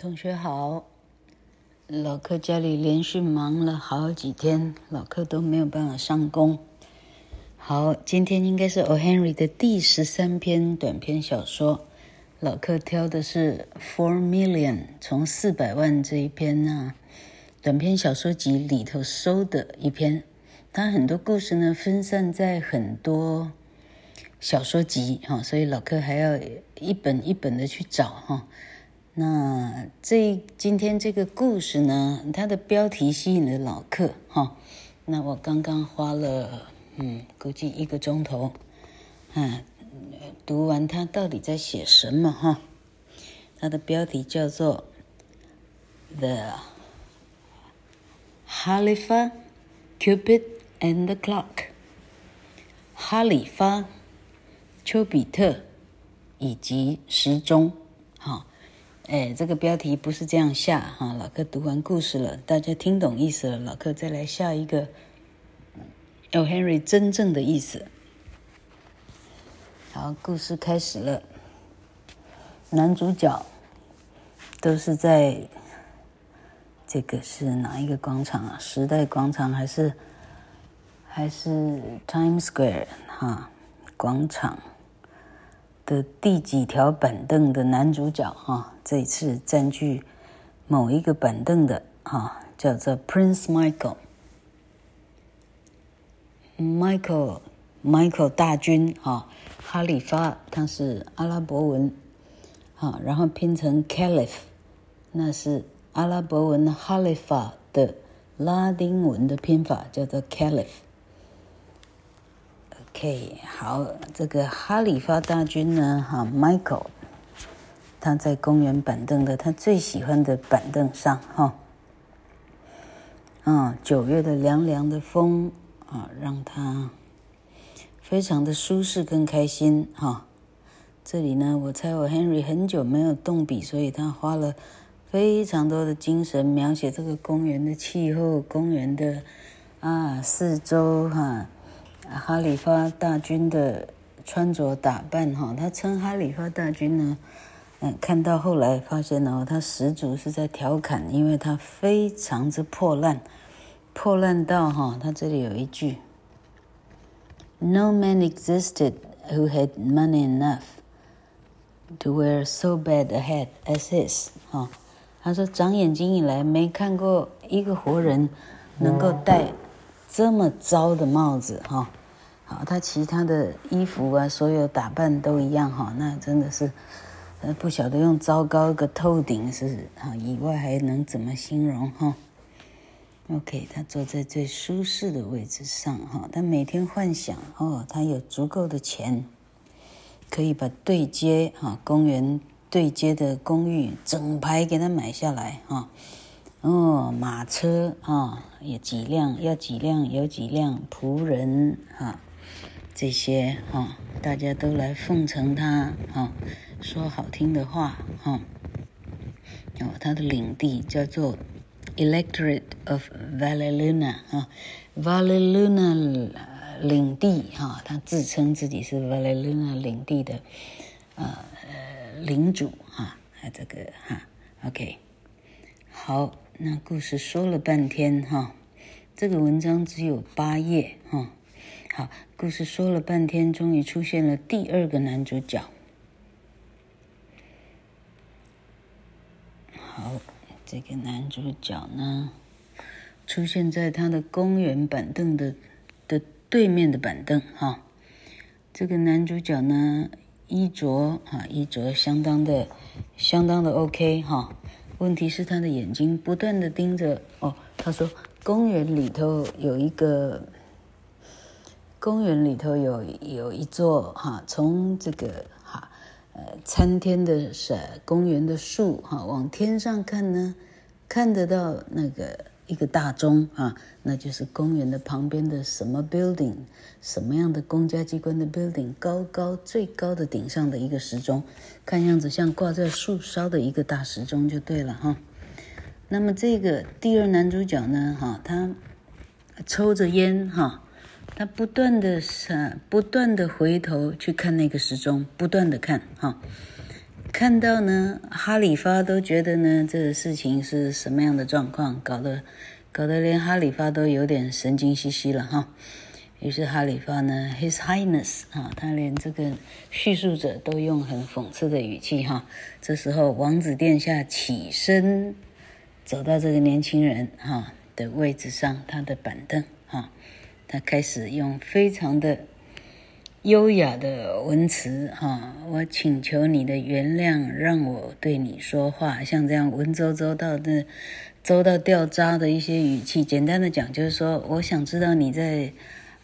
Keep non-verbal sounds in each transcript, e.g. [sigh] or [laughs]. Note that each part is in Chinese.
同学好，老柯家里连续忙了好几天，老柯都没有办法上工。好，今天应该是 O. Henry 的第十三篇短篇小说，老柯挑的是《Four Million》，从四百万这一篇呢、啊、短篇小说集里头收的一篇。它很多故事呢分散在很多小说集哈，所以老柯还要一本一本的去找哈。那这今天这个故事呢，它的标题吸引了老客哈。那我刚刚花了嗯，估计一个钟头，嗯，读完它到底在写什么哈？它的标题叫做《The Halifa Cupid and the Clock》，哈里发、丘比特以及时钟，哎，这个标题不是这样下哈。老柯读完故事了，大家听懂意思了，老柯再来下一个。O. Henry 真正的意思。好，故事开始了。男主角都是在这个是哪一个广场啊？时代广场还是还是 Times Square 哈？广场。的第几条板凳的男主角哈，这一次占据某一个板凳的哈，叫做 Prince Michael。Michael Michael 大军哈，哈里发他是阿拉伯文，哈，然后拼成 Caliph，那是阿拉伯文哈里发的拉丁文的拼法，叫做 Caliph。OK，好，这个哈里发大军呢，哈，Michael，他在公园板凳的他最喜欢的板凳上，哈，嗯，九月的凉凉的风啊，让他非常的舒适跟开心，哈。这里呢，我猜我 Henry 很久没有动笔，所以他花了非常多的精神描写这个公园的气候，公园的啊四周哈。哈里发大军的穿着打扮，哈，他称哈里发大军呢，嗯，看到后来发现哦，他十足是在调侃，因为他非常之破烂，破烂到哈，他这里有一句：“No man existed who had money enough to wear so bad a hat as his。”哈，他说长眼睛以来没看过一个活人能够戴这么糟的帽子，哈。好，他其他的衣服啊，所有打扮都一样哈，那真的是，呃，不晓得用糟糕个透顶是啊，以外还能怎么形容哈？OK，他坐在最舒适的位置上哈，他每天幻想哦，他有足够的钱，可以把对接哈公园对接的公寓整排给他买下来哈，哦，马车啊，有几辆，要几辆有几辆仆人哈。这些哈、大家都来奉承他哈、说好听的话哈。哦，他的领地叫做 Electorate of Valleluna 哈，Valleluna 领地哈，他自称自己是 Valleluna 领地的呃领主哈，这个哈，OK，好，那故事说了半天哈，这个文章只有八页哈。好，故事说了半天，终于出现了第二个男主角。好，这个男主角呢，出现在他的公园板凳的的对面的板凳。哈，这个男主角呢，衣着啊，衣着相当的相当的 OK 哈。问题是他的眼睛不断的盯着哦。他说，公园里头有一个。公园里头有有一座哈，从这个哈呃参天的是公园的树哈，往天上看呢，看得到那个一个大钟啊，那就是公园的旁边的什么 building，什么样的公家机关的 building，高高最高的顶上的一个时钟，看样子像挂在树梢的一个大时钟就对了哈。那么这个第二男主角呢哈，他抽着烟哈。他不断的不断的回头去看那个时钟，不断的看哈，看到呢，哈里发都觉得呢，这个事情是什么样的状况，搞得搞得连哈里发都有点神经兮兮了哈。于是哈里发呢，His Highness 啊，他连这个叙述者都用很讽刺的语气哈。这时候王子殿下起身，走到这个年轻人哈的位置上，他的板凳哈，他开始用非常的。优雅的文词哈，我请求你的原谅，让我对你说话。像这样文绉绉到的，绉到掉渣的一些语气，简单的讲就是说，我想知道你在，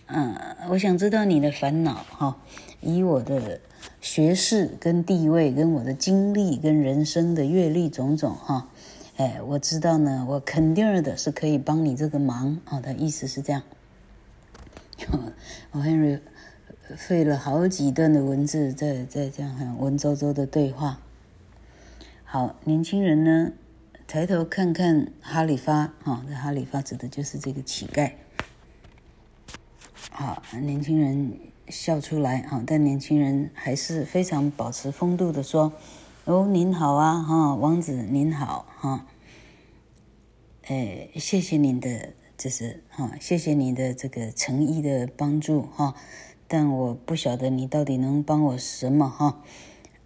嗯，我想知道你的烦恼哈。以我的学识跟地位，跟我的经历跟人生的阅历种种哈，哎，我知道呢，我肯定的是可以帮你这个忙啊。他意思是这样，我 Henry。费了好几段的文字，在在这样很文绉绉的对话。好，年轻人呢，抬头看看哈里发，哈、哦，这哈里发指的就是这个乞丐。好，年轻人笑出来，哈，但年轻人还是非常保持风度的说：“哦，您好啊，哈，王子您好，哈，哎，谢谢您的，这是哈，谢谢你的这个诚意的帮助，哈。”但我不晓得你到底能帮我什么哈，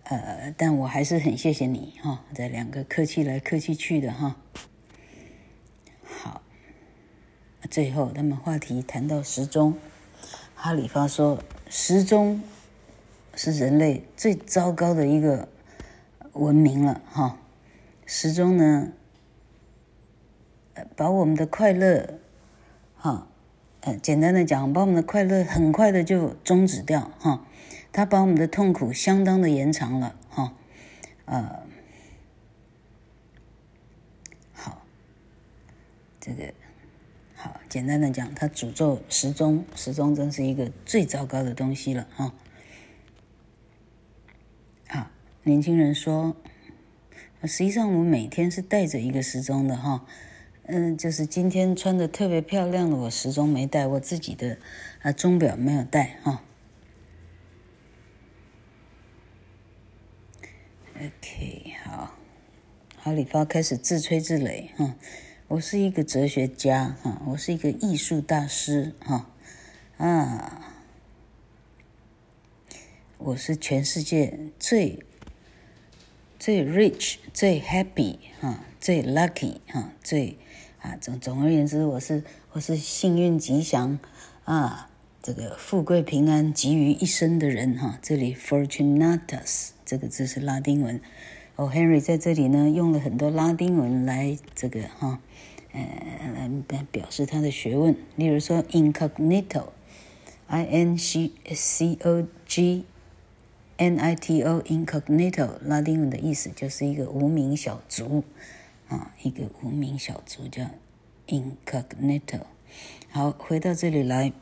呃，但我还是很谢谢你哈。这两个客气来客气去的哈。好，最后他们话题谈到时钟，哈里发说，时钟是人类最糟糕的一个文明了哈。时钟呢，把我们的快乐哈。呃，简单的讲，把我们的快乐很快的就终止掉哈，他把我们的痛苦相当的延长了哈，呃，好，这个好，简单的讲，他诅咒时钟，时钟真是一个最糟糕的东西了哈。好，年轻人说，实际上我们每天是带着一个时钟的哈。嗯，就是今天穿的特别漂亮的，我时钟没带，我自己的啊钟表没有带哈。OK，好，哈里发开始自吹自擂哈，我是一个哲学家哈，我是一个艺术大师哈，啊，我是全世界最最 rich、最 happy 哈、最 lucky 哈、最。啊，总总而言之，我是我是幸运吉祥啊，这个富贵平安集于一身的人哈、这里 Fortunatus 这个字是拉丁文，哦，Henry 在这里呢用了很多拉丁文来这个哈，呃、来表示他的学问。例如说 incognito，I N C C O G N I T O，incognito，拉丁文的意思就是一个无名小卒。啊，一个无名小卒叫 incognito。好，回到这里来。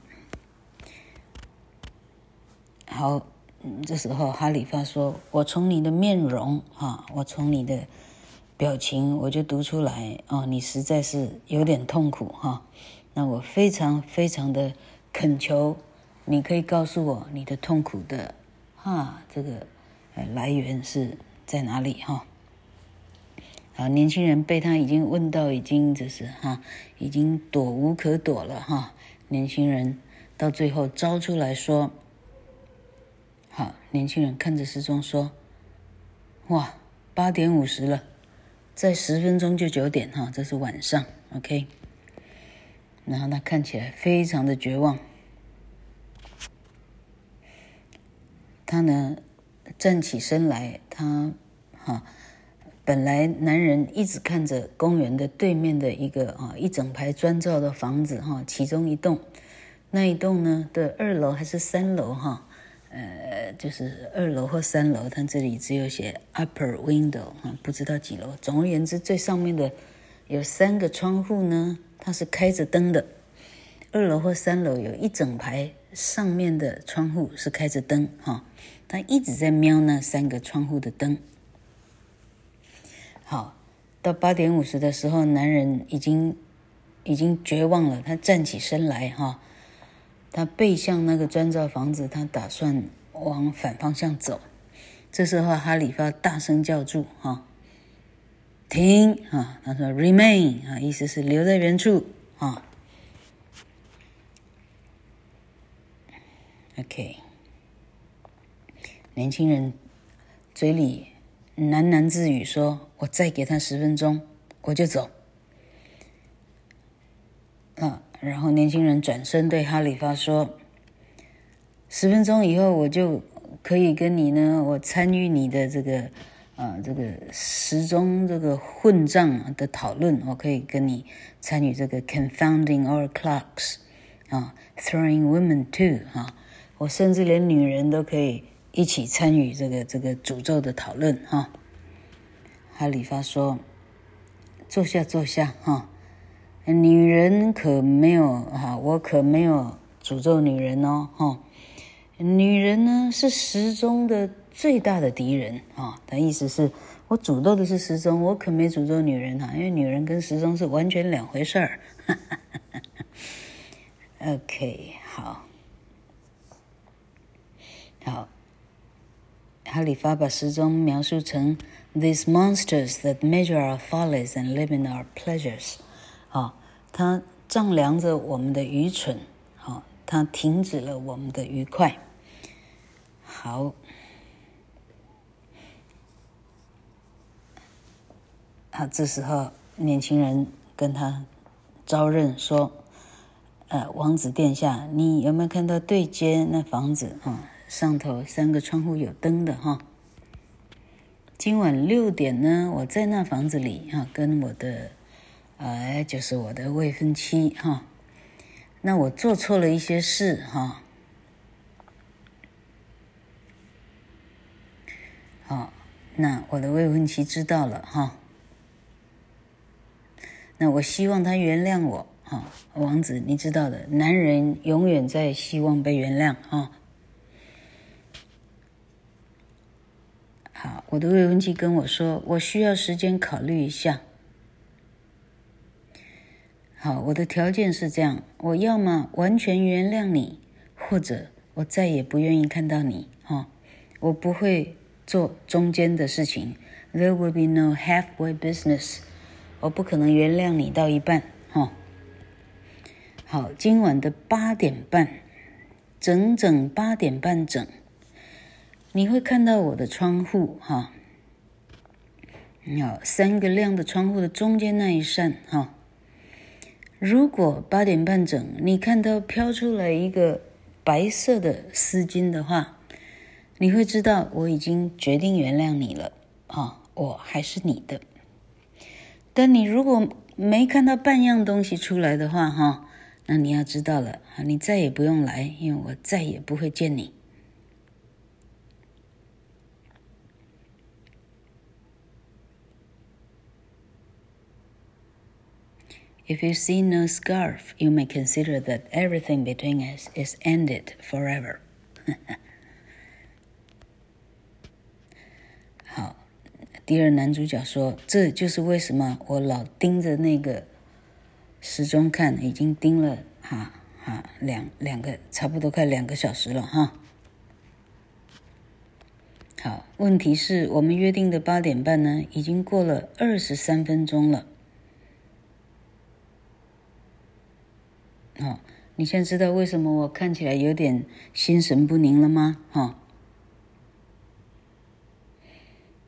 好，这时候哈里发说：“我从你的面容，哈，我从你的表情，我就读出来，哦，你实在是有点痛苦，哈。那我非常非常的恳求，你可以告诉我你的痛苦的，哈，这个来源是在哪里，哈。”啊，年轻人被他已经问到，已经就是哈，已经躲无可躲了哈。年轻人到最后招出来说：“好，年轻人看着时钟说，哇，八点五十了，再十分钟就九点哈，这是晚上，OK。”然后他看起来非常的绝望，他呢站起身来，他哈。本来男人一直看着公园的对面的一个啊一整排砖造的房子哈，其中一栋，那一栋呢的二楼还是三楼哈，呃，就是二楼或三楼，它这里只有写 upper window 哈，不知道几楼。总而言之，最上面的有三个窗户呢，它是开着灯的。二楼或三楼有一整排上面的窗户是开着灯哈，他一直在瞄那三个窗户的灯。好，到八点五十的时候，男人已经已经绝望了。他站起身来，哈，他背向那个砖造房子，他打算往反方向走。这时候哈里发大声叫住：“哈，停！”啊，他说：“Remain！” 啊，意思是留在原处啊。OK，年轻人嘴里喃喃自语说：“我再给他十分钟，我就走。”啊，然后年轻人转身对哈里发说：“十分钟以后，我就可以跟你呢，我参与你的这个，啊，这个时钟这个混账的讨论，我可以跟你参与这个 confounding our clocks，啊，throwing women too，啊。”我甚至连女人都可以一起参与这个这个诅咒的讨论哈。哈里发说：“坐下，坐下哈。女人可没有哈，我可没有诅咒女人哦哈。女人呢是时钟的最大的敌人啊。他意思是我诅咒的是时钟，我可没诅咒女人哈，因为女人跟时钟是完全两回事儿。[laughs] OK，好。”好，哈里发把时钟描述成 these monsters that measure our follies and live in our pleasures。啊，它丈量着我们的愚蠢，好，它停止了我们的愉快。好，啊，这时候年轻人跟他招认说：“呃，王子殿下，你有没有看到对街那房子啊？”上头三个窗户有灯的哈。今晚六点呢，我在那房子里哈，跟我的，呃，就是我的未婚妻哈。那我做错了一些事哈。好，那我的未婚妻知道了哈。那我希望她原谅我哈，王子，你知道的，男人永远在希望被原谅哈。我的未婚妻跟我说，我需要时间考虑一下。好，我的条件是这样：我要么完全原谅你，或者我再也不愿意看到你。哈、我不会做中间的事情。There will be no halfway business。我不可能原谅你到一半。哈、好，今晚的八点半，整整八点半整。你会看到我的窗户，哈，有三个亮的窗户的中间那一扇，哈。如果八点半整，你看到飘出来一个白色的丝巾的话，你会知道我已经决定原谅你了，啊，我还是你的。但你如果没看到半样东西出来的话，哈，那你要知道了，啊，你再也不用来，因为我再也不会见你。If you see no scarf, you may consider that everything between us is ended forever. 好，第二男主角说：“这就是为什么我老盯着那个时钟看，已经盯了哈哈两两个，差不多快两个小时了哈。”好，问题是我们约定的八点半呢，已经过了二十三分钟了。哦，你现在知道为什么我看起来有点心神不宁了吗？哈、哦，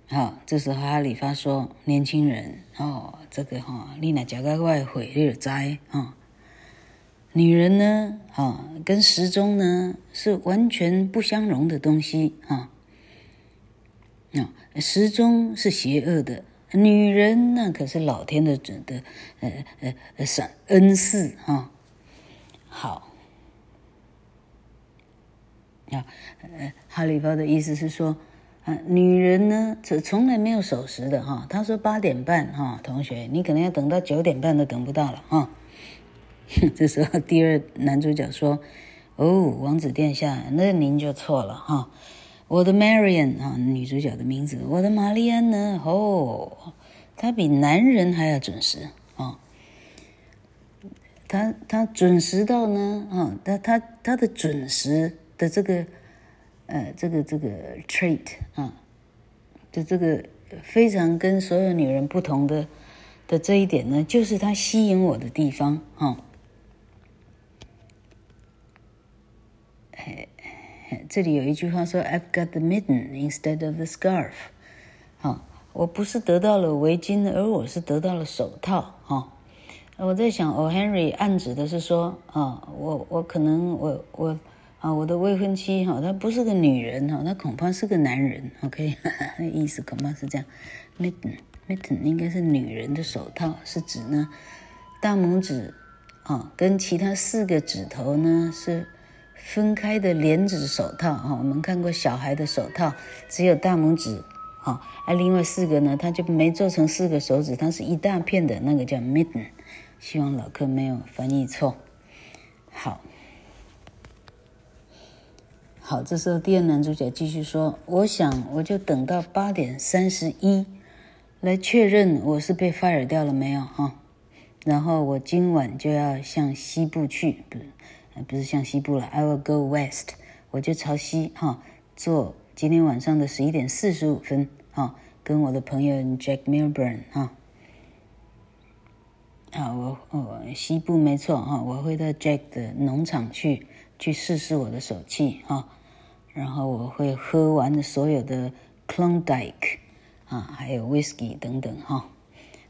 好，这时候哈里发说：“年轻人，哦，这个哈、哦，你那脚盖外汇你就知啊。女人呢，啊、哦，跟时钟呢是完全不相容的东西啊。那、哦，时钟是邪恶的，女人那可是老天的准的，呃呃呃，赏恩赐哈。哦”好，啊，呃，哈里发的意思是说，啊，女人呢，这从来没有守时的哈。他说八点半哈，同学，你可能要等到九点半都等不到了哈。[laughs] 这时候，第二男主角说：“哦，王子殿下，那您就错了哈。我的 Marian 啊，女主角的名字，我的玛丽安呢？哦，她比男人还要准时啊。”他他准时到呢，啊，他他他的准时的这个，呃，这个这个 trait 啊，的这个非常跟所有女人不同的的这一点呢，就是她吸引我的地方哈。哎，这里有一句话说：“I've got the mitten instead of the scarf。”哈，我不是得到了围巾，而我是得到了手套哈。我在想，哦，Henry 暗指的是说啊，我我可能我我。啊，我的未婚妻哈，她不是个女人哈，她恐怕是个男人。OK，那 [laughs] 意思恐怕是这样。Mitten，Mitten 应该是女人的手套，是指呢大拇指啊跟其他四个指头呢是分开的连指手套哈。我们看过小孩的手套，只有大拇指啊，而另外四个呢，它就没做成四个手指，它是一大片的那个叫 Mitten。希望老客没有翻译错。好。好，这时候第二男主角继续说：“我想，我就等到八点三十一，来确认我是被 fire 掉了没有哈。然后我今晚就要向西部去，不是，不是向西部了，I will go west，我就朝西哈，坐今天晚上的十一点四十五分哈，跟我的朋友 Jack Milburn 哈。啊，我我西部没错哈，我会到 Jack 的农场去，去试试我的手气哈。”然后我会喝完所有的 Klondike 啊，还有 Whisky 等等哈。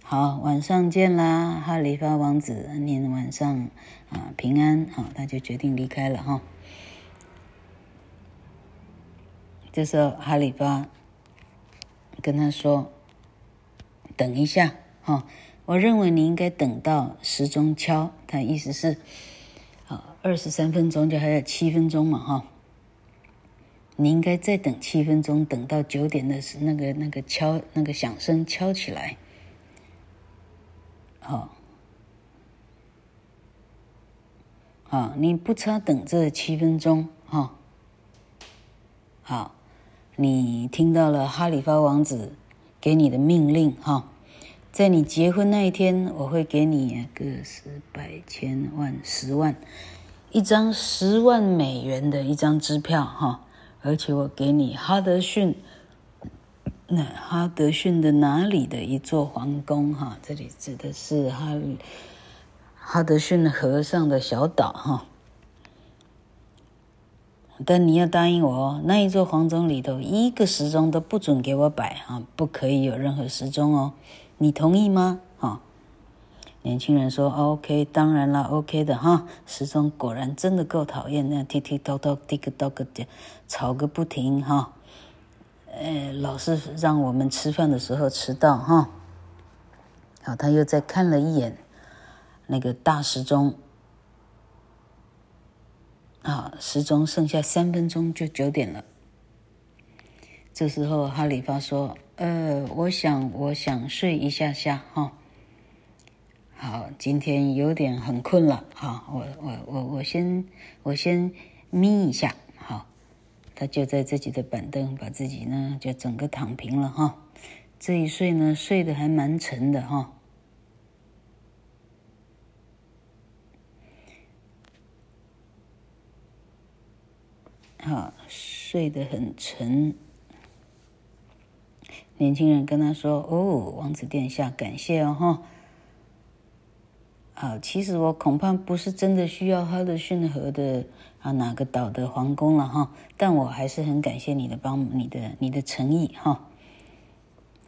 好，晚上见啦，哈里发王子，您晚上啊平安啊，他就决定离开了哈。这时候哈里发跟他说：“等一下哈，我认为你应该等到时钟敲。”他意思是啊，二十三分钟就还有七分钟嘛哈。你应该再等七分钟，等到九点的时，那个那个敲那个响声敲起来。好，好，你不差等这七分钟哈。好，你听到了哈里发王子给你的命令哈，在你结婚那一天，我会给你个十百千万十万一张十万美元的一张支票哈。而且我给你哈德逊，那哈德逊的哪里的一座皇宫哈？这里指的是哈哈德逊河上的小岛哈。但你要答应我哦，那一座皇宫里头一个时钟都不准给我摆哈，不可以有任何时钟哦。你同意吗？哈。年轻人说：“OK，当然了，OK 的哈。时钟果然真的够讨厌，那 tick tick tock tock tick tock 的吵个不停哈。呃，老是让我们吃饭的时候迟到哈。好，他又再看了一眼那个大时钟，啊，时钟剩下三分钟就九点了。这时候哈里发说：‘呃，我想，我想睡一下下哈。’好，今天有点很困了，哈，我我我我先我先眯一下，好，他就在自己的板凳把自己呢就整个躺平了，哈，这一睡呢睡得还蛮沉的，哈，好，睡得很沉。年轻人跟他说：“哦，王子殿下，感谢哦，哈。”啊，其实我恐怕不是真的需要哈德逊河的啊哪个岛的皇宫了哈，但我还是很感谢你的帮你的你的诚意哈。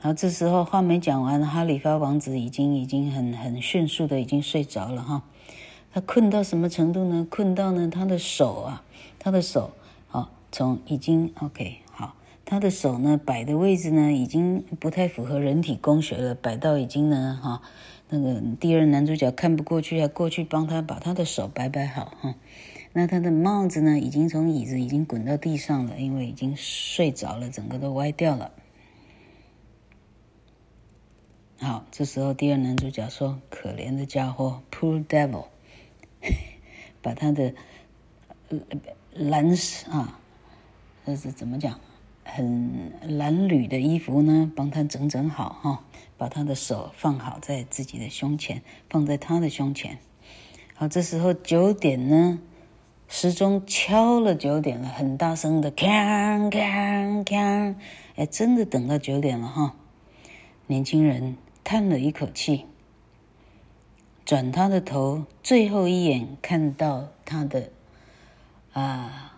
然后，这时候话没讲完，哈里发王子已经已经很很迅速的已经睡着了哈。他困到什么程度呢？困到呢他的手啊，他的手啊从已经 OK，他的手呢摆的位置呢已经不太符合人体工学了，摆到已经呢哈。那个第二男主角看不过去，要过去帮他把他的手摆摆好哈。那他的帽子呢，已经从椅子已经滚到地上了，因为已经睡着了，整个都歪掉了。好，这时候第二男主角说：“可怜的家伙，Poor devil，[laughs] 把他的蓝啊，这是怎么讲？很褴褛的衣服呢，帮他整整好哈。”把他的手放好在自己的胸前，放在他的胸前。好，这时候九点呢，时钟敲了九点了，很大声的，锵锵锵，哎，真的等到九点了哈。年轻人叹了一口气，转他的头，最后一眼看到他的啊，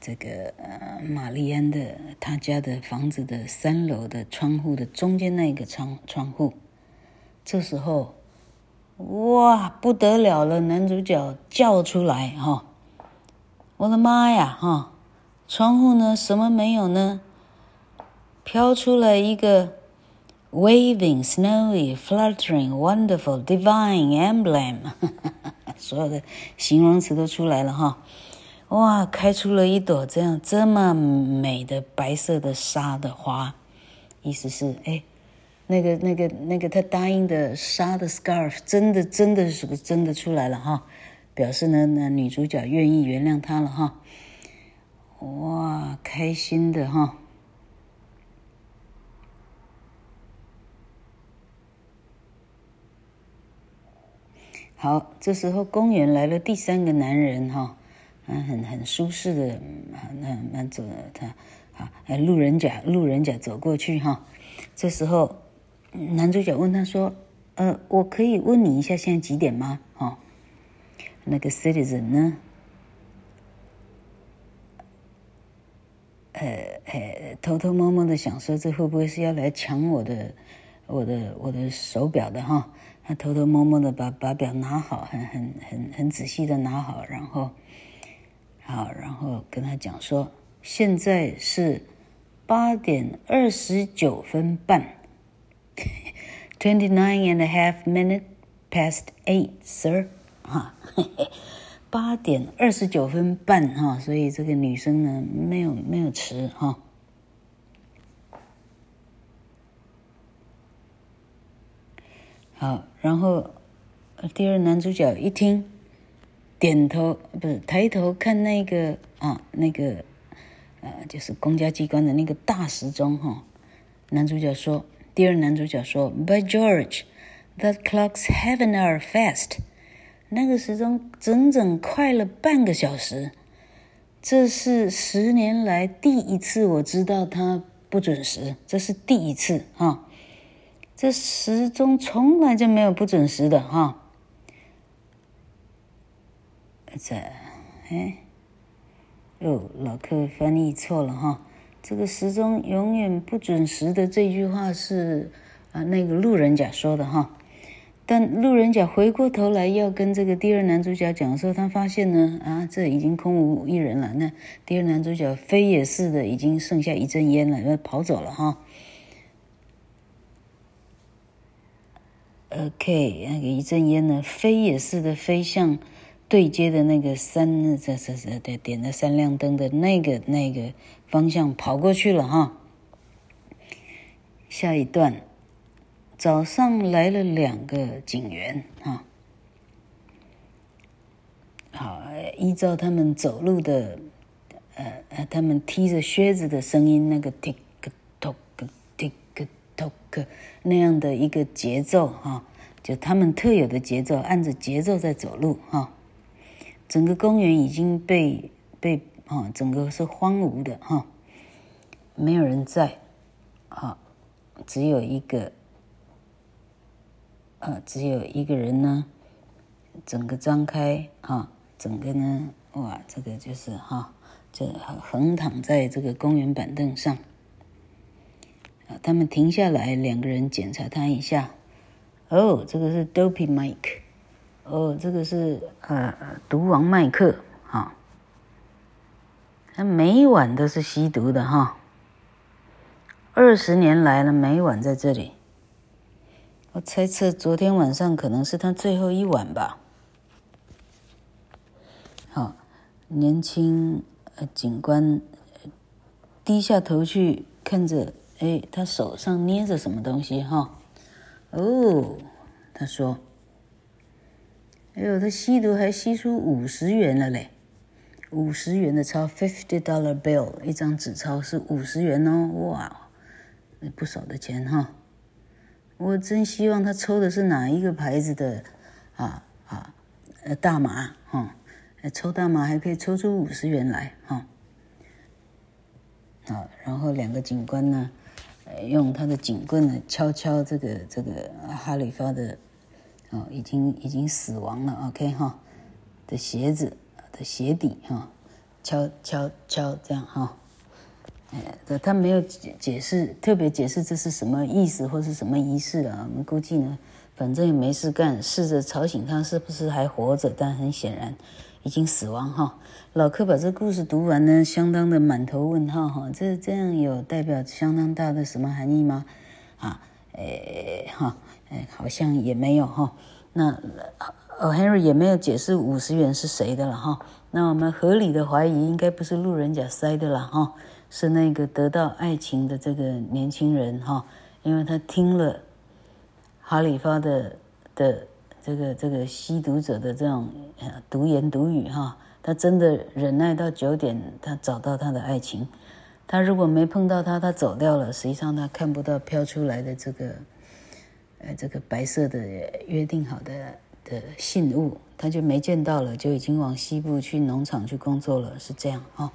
这个呃，玛丽安的他家的房子的三楼的窗户的中间那个窗窗户，这时候，哇，不得了了，男主角叫出来哈。我的妈呀！哈，窗户呢？什么没有呢？飘出来一个 waving, snowy, fluttering, wonderful, divine emblem，[laughs] 所有的形容词都出来了哈！哇，开出了一朵这样这么美的白色的纱的花，意思是哎，那个那个那个他答应的纱的 scarf 真的真的是不是真的出来了哈？表示呢，那女主角愿意原谅他了哈，哇，开心的哈。好，这时候公园来了第三个男人哈，嗯，很很舒适的，那那走他啊，路人甲路人甲走过去哈，这时候男主角问他说：“呃，我可以问你一下，现在几点吗？”哈。那个 citizen 呢？呃呃，偷偷摸摸的想说，这会不会是要来抢我的、我的、我的手表的哈？他偷偷摸摸的把把表拿好，很很很很仔细的拿好，然后好，然后跟他讲说，现在是八点二十九分半，[laughs] twenty nine and a half minute past eight, sir. [laughs] 哈，八点二十九分半哈，所以这个女生呢没有没有迟哈。好，然后第二男主角一听，点头不是抬头看那个啊那个呃就是公家机关的那个大时钟哈。男主角说，第二男主角说，By George, that clock's half an hour fast. 那个时钟整整快了半个小时，这是十年来第一次我知道它不准时，这是第一次哈。这时钟从来就没有不准时的哈。在，哎，哦，老客翻译错了哈。这个时钟永远不准时的这句话是啊，那个路人甲说的哈。但路人甲回过头来要跟这个第二男主角讲的时候，他发现呢，啊，这已经空无一人了。那第二男主角飞也似的已经剩下一阵烟了，要跑走了哈。OK，那个一阵烟呢，飞也似的飞向对接的那个三，这这这对点了三亮灯的那个那个方向跑过去了哈。下一段。早上来了两个警员啊，好，依照他们走路的，呃呃，他们踢着靴子的声音，那个 tick tock tick tock 那样的一个节奏哈，就他们特有的节奏，按着节奏在走路哈。整个公园已经被被啊，整个是荒芜的哈，没有人在，啊，只有一个。呃，只有一个人呢，整个张开啊，整个呢，哇，这个就是哈，这横躺在这个公园板凳上。啊，他们停下来，两个人检查他一下。哦，这个是 Dopey Mike，哦，这个是呃毒王麦克啊。他每晚都是吸毒的哈，二十年来了，每晚在这里。我猜测昨天晚上可能是他最后一晚吧。好，年轻呃警官低下头去看着，哎，他手上捏着什么东西哈？哦，他说：“哎呦，他吸毒还吸出五十元了嘞，五十元的钞，fifty dollar bill，一张纸钞是五十元哦，哇，不少的钱哈。”我真希望他抽的是哪一个牌子的，啊啊，呃，大麻哈，抽大麻还可以抽出五十元来哈。好，然后两个警官呢，用他的警棍呢敲敲这个这个哈里发的，哦，已经已经死亡了，OK 哈的鞋子的鞋底哈，敲敲敲这样哈。哎，他没有解解释，特别解释这是什么意思或是什么仪式啊？我们估计呢，反正也没事干，试着吵醒他，是不是还活着？但很显然已经死亡哈。老柯把这故事读完呢，相当的满头问号哈。这这样有代表相当大的什么含义吗？啊，哎哈，哎，好像也没有哈。那哦，Henry 也没有解释五十元是谁的了哈。那我们合理的怀疑，应该不是路人甲塞的了哈。是那个得到爱情的这个年轻人哈，因为他听了哈里发的的这个这个吸毒者的这种毒言毒语哈，他真的忍耐到九点，他找到他的爱情。他如果没碰到他，他走掉了，实际上他看不到飘出来的这个呃这个白色的约定好的的信物，他就没见到了，就已经往西部去农场去工作了，是这样哈。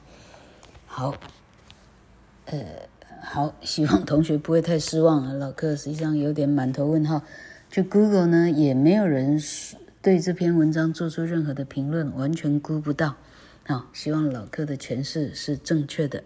好。呃，好，希望同学不会太失望啊。老柯实际上有点满头问号，就 Google 呢也没有人对这篇文章做出任何的评论，完全估不到。好，希望老柯的诠释是正确的。